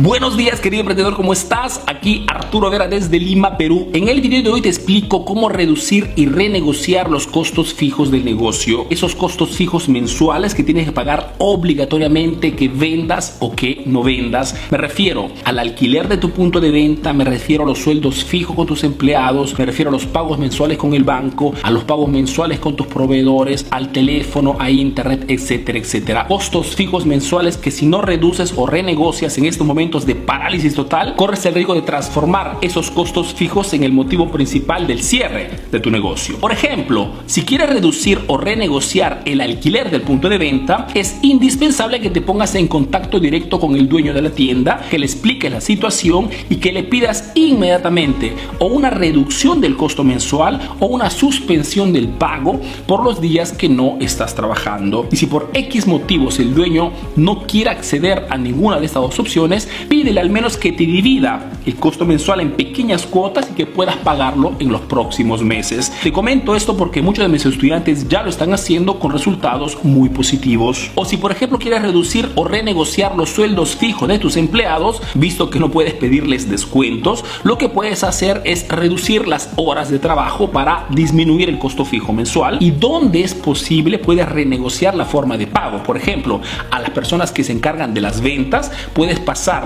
Buenos días querido emprendedor, ¿cómo estás? Aquí Arturo Vera desde Lima, Perú. En el video de hoy te explico cómo reducir y renegociar los costos fijos del negocio. Esos costos fijos mensuales que tienes que pagar obligatoriamente que vendas o que no vendas. Me refiero al alquiler de tu punto de venta, me refiero a los sueldos fijos con tus empleados, me refiero a los pagos mensuales con el banco, a los pagos mensuales con tus proveedores, al teléfono, a internet, etcétera, etcétera. Costos fijos mensuales que si no reduces o renegocias en este momento de parálisis total, corres el riesgo de transformar esos costos fijos en el motivo principal del cierre de tu negocio. Por ejemplo, si quieres reducir o renegociar el alquiler del punto de venta, es indispensable que te pongas en contacto directo con el dueño de la tienda, que le expliques la situación y que le pidas inmediatamente o una reducción del costo mensual o una suspensión del pago por los días que no estás trabajando. Y si por X motivos el dueño no quiere acceder a ninguna de estas dos opciones, pídele al menos que te divida el costo mensual en pequeñas cuotas y que puedas pagarlo en los próximos meses. Te comento esto porque muchos de mis estudiantes ya lo están haciendo con resultados muy positivos. O si por ejemplo quieres reducir o renegociar los sueldos fijos de tus empleados, visto que no puedes pedirles descuentos, lo que puedes hacer es reducir las horas de trabajo para disminuir el costo fijo mensual y donde es posible puedes renegociar la forma de pago. Por ejemplo, a las personas que se encargan de las ventas puedes pasar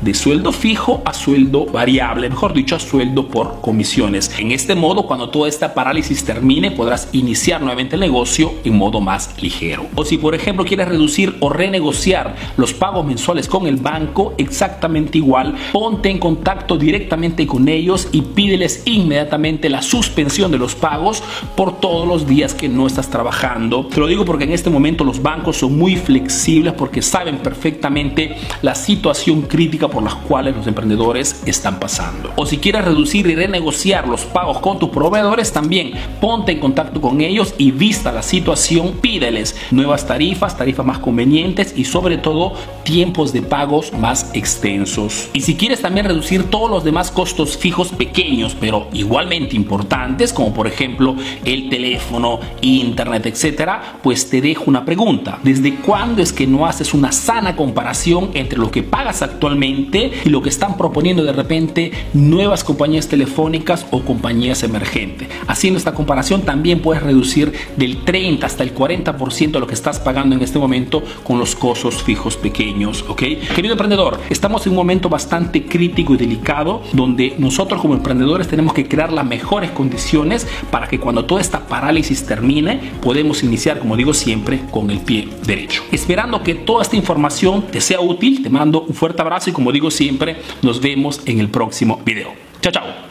de sueldo fijo a sueldo variable, mejor dicho, a sueldo por comisiones. En este modo, cuando toda esta parálisis termine, podrás iniciar nuevamente el negocio en modo más ligero. O si, por ejemplo, quieres reducir o renegociar los pagos mensuales con el banco, exactamente igual, ponte en contacto directamente con ellos y pídeles inmediatamente la suspensión de los pagos por todos los días que no estás trabajando. Te lo digo porque en este momento los bancos son muy flexibles porque saben perfectamente la situación crítica por las cuales los emprendedores están pasando. O si quieres reducir y renegociar los pagos con tus proveedores, también ponte en contacto con ellos y vista la situación, pídeles nuevas tarifas, tarifas más convenientes y sobre todo tiempos de pagos más extensos. Y si quieres también reducir todos los demás costos fijos pequeños, pero igualmente importantes, como por ejemplo el teléfono, internet, etcétera, pues te dejo una pregunta. ¿Desde cuándo es que no haces una sana comparación entre lo que pagas actualmente actualmente y lo que están proponiendo de repente nuevas compañías telefónicas o compañías emergentes. Haciendo esta comparación también puedes reducir del 30 hasta el 40% de lo que estás pagando en este momento con los costos fijos pequeños, ¿ok? Querido emprendedor, estamos en un momento bastante crítico y delicado donde nosotros como emprendedores tenemos que crear las mejores condiciones para que cuando toda esta parálisis termine podemos iniciar, como digo siempre, con el pie derecho. Esperando que toda esta información te sea útil, te mando un abrazo y como digo siempre, nos vemos en el próximo video. Chao, chao.